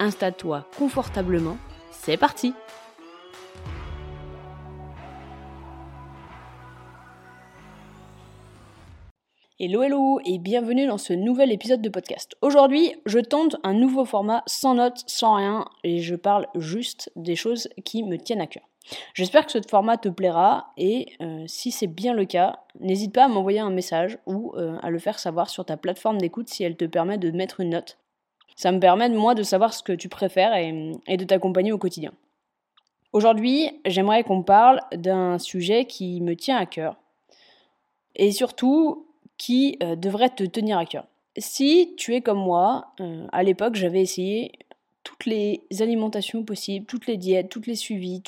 installe-toi confortablement, c'est parti Hello hello et bienvenue dans ce nouvel épisode de podcast. Aujourd'hui, je tente un nouveau format sans notes, sans rien et je parle juste des choses qui me tiennent à cœur. J'espère que ce format te plaira et euh, si c'est bien le cas, n'hésite pas à m'envoyer un message ou euh, à le faire savoir sur ta plateforme d'écoute si elle te permet de mettre une note ça me permet, moi, de savoir ce que tu préfères et, de t'accompagner au quotidien. Aujourd'hui, j'aimerais qu'on parle d'un sujet qui me tient à cœur et surtout qui euh, devrait te tenir à cœur. Si tu es comme moi, euh, à l'époque, j'avais essayé toutes les alimentations possibles, toutes les diètes, toutes les suivis,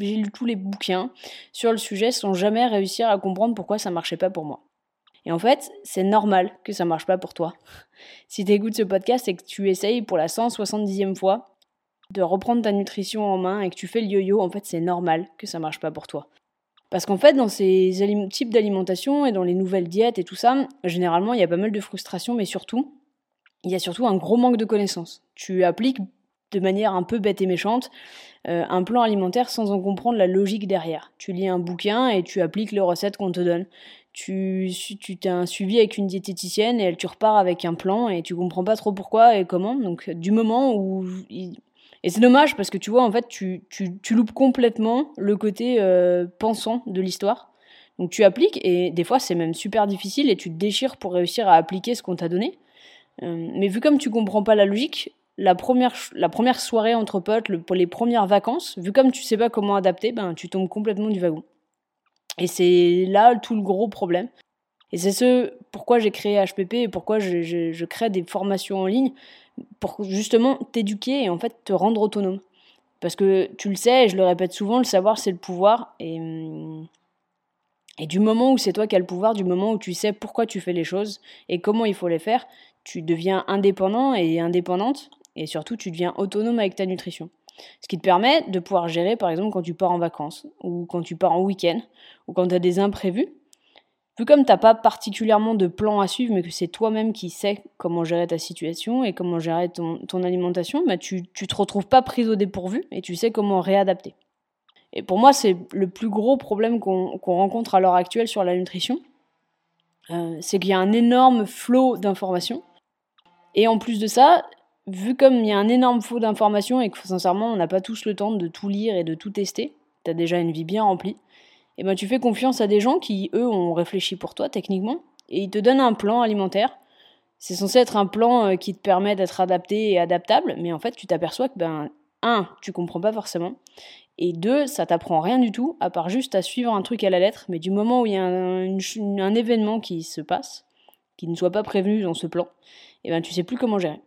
j'ai lu tous les bouquins sur le sujet sans jamais réussir à comprendre pourquoi ça marchait pas pour moi. Et en fait, c'est normal que ça marche pas pour toi. Si tu écoutes ce podcast et que tu essayes pour la 170e fois de reprendre ta nutrition en main et que tu fais le yo-yo, en fait, c'est normal que ça marche pas pour toi. Parce qu'en fait, dans ces types d'alimentation et dans les nouvelles diètes et tout ça, généralement, il y a pas mal de frustration, mais surtout, il y a surtout un gros manque de connaissances. Tu appliques de manière un peu bête et méchante euh, un plan alimentaire sans en comprendre la logique derrière. Tu lis un bouquin et tu appliques les recettes qu'on te donne. Tu tu t'es un suivi avec une diététicienne et elle tu repars avec un plan et tu comprends pas trop pourquoi et comment. Donc du moment où et c'est dommage parce que tu vois en fait tu, tu, tu loupes complètement le côté euh, pensant de l'histoire. Donc tu appliques et des fois c'est même super difficile et tu te déchires pour réussir à appliquer ce qu'on t'a donné. Euh, mais vu comme tu comprends pas la logique la première, la première soirée entre potes, les premières vacances, vu comme tu sais pas comment adapter, ben tu tombes complètement du wagon. Et c'est là tout le gros problème. Et c'est ce pourquoi j'ai créé HPP et pourquoi je, crée des formations en ligne pour justement t'éduquer et en fait te rendre autonome. Parce que tu le sais, et je le répète souvent, le savoir c'est le pouvoir. Et, et du moment où c'est toi qui as le pouvoir, du moment où tu sais pourquoi tu fais les choses et comment il faut les faire, tu deviens indépendant et indépendante. Et surtout, tu deviens autonome avec ta nutrition. Ce qui te permet de pouvoir gérer, par exemple, quand tu pars en vacances, ou quand tu pars en week-end, ou quand tu as des imprévus. Vu comme tu n'as pas particulièrement de plan à suivre, mais que c'est toi-même qui sais comment gérer ta situation et comment gérer ton, alimentation, bah tu ne te retrouves pas prise au dépourvu et tu sais comment réadapter. Et pour moi, c'est le plus gros problème qu'on rencontre à l'heure actuelle sur la nutrition. Euh, c'est qu'il y a un énorme flot d'informations. Et en plus de ça, vu comme il y a un énorme flot d'informations et que sincèrement on n'a pas tous le temps de tout lire et de tout tester, tu as déjà une vie bien remplie, et ben tu fais confiance à des gens qui eux ont réfléchi pour toi techniquement et ils te donnent un plan alimentaire. C'est censé être un plan euh, qui te permet d'être adapté et adaptable, mais en fait tu t'aperçois que ben un, tu comprends pas forcément, et deux, ça t'apprend rien du tout, à part juste à suivre un truc à la lettre, mais du moment où il y a un, événement qui se passe, qui ne soit pas prévenu dans ce plan, et ben tu sais plus comment gérer.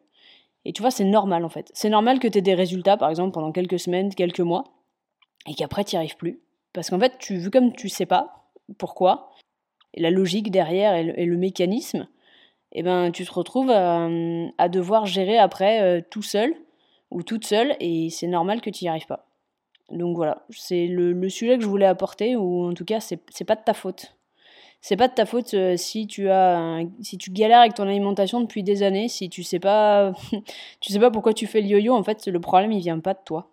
Et tu vois, c'est normal en fait. C'est normal que tu aies des résultats, par exemple, pendant quelques semaines, quelques mois, et qu'après, tu n'y arrives plus. Parce qu'en fait, tu, vu comme tu sais pas pourquoi, et la logique derrière et le, mécanisme, eh ben, tu te retrouves à, devoir gérer après euh, tout seul ou toute seule, et c'est normal que tu n'y arrives pas. Donc voilà, c'est le, le, sujet que je voulais apporter, ou en tout cas, c'est pas de ta faute c'est pas de ta faute euh, si tu as si tu galères avec ton alimentation depuis des années, si tu sais pas tu sais pas pourquoi tu fais le yo-yo, en fait, le problème il vient pas de toi.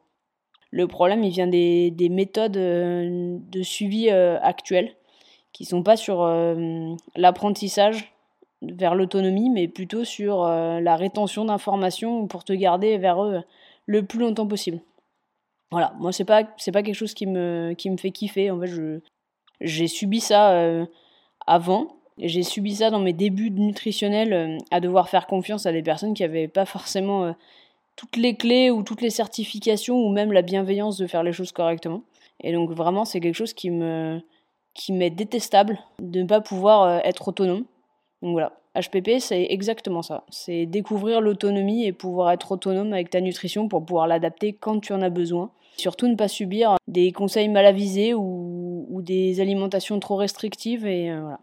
Le problème il vient des, des méthodes euh, de suivi euh, actuelles qui sont pas sur l'apprentissage vers l'autonomie, mais plutôt sur la rétention d'informations pour te garder vers eux le plus longtemps possible. Voilà, moi c'est pas c'est pas quelque chose qui me qui me fait kiffer. En fait, je j'ai subi ça avant. J'ai subi ça dans mes débuts nutritionnels, euh, à devoir faire confiance à des personnes qui n'avaient pas forcément euh, toutes les clés ou toutes les certifications ou même la bienveillance de faire les choses correctement. Et donc vraiment, c'est quelque chose qui me qui m'est détestable de ne pas pouvoir euh, être autonome. Donc voilà, HPP, c'est exactement ça. C'est découvrir l'autonomie et pouvoir être autonome avec ta nutrition pour pouvoir l'adapter quand tu en as besoin. Surtout ne pas subir des conseils mal avisés ou, des alimentations trop restrictives. Et euh, voilà.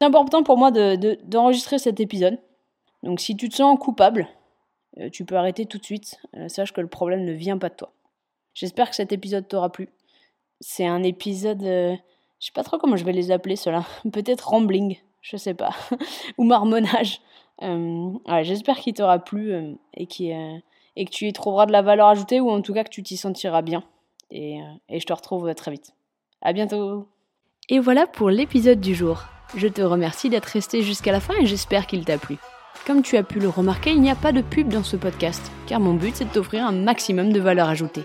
C'est important pour moi d'enregistrer cet épisode. Donc si tu te sens coupable, euh, tu peux arrêter tout de suite. Euh, sache que le problème ne vient pas de toi. J'espère que cet épisode t'aura plu. C'est un épisode... je sais pas trop comment je vais les appeler cela. Peut-être rambling je sais pas, ou marmonnage. Euh, j'espère qu'il t'aura plu et, que tu y trouveras de la valeur ajoutée ou en tout cas que tu t'y sentiras bien. Et je te retrouve très vite. À bientôt Et voilà pour l'épisode du jour. Je te remercie d'être resté jusqu'à la fin et j'espère qu'il t'a plu. Comme tu as pu le remarquer, il n'y a pas de pub dans ce podcast, car mon but c'est de t'offrir un maximum de valeur ajoutée.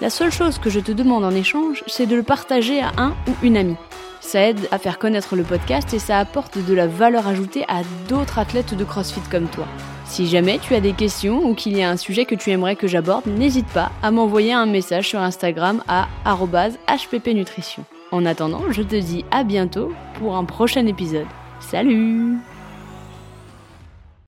La seule chose que je te demande en échange, c'est de le partager à un ou une amie. Ça aide à faire connaître le podcast et ça apporte de la valeur ajoutée à d'autres athlètes de CrossFit comme toi. Si jamais tu as des questions ou qu'il y a un sujet que tu aimerais que j'aborde, n'hésite pas à m'envoyer un message sur Instagram à hppnutrition. En attendant, je te dis à bientôt pour un prochain épisode. Salut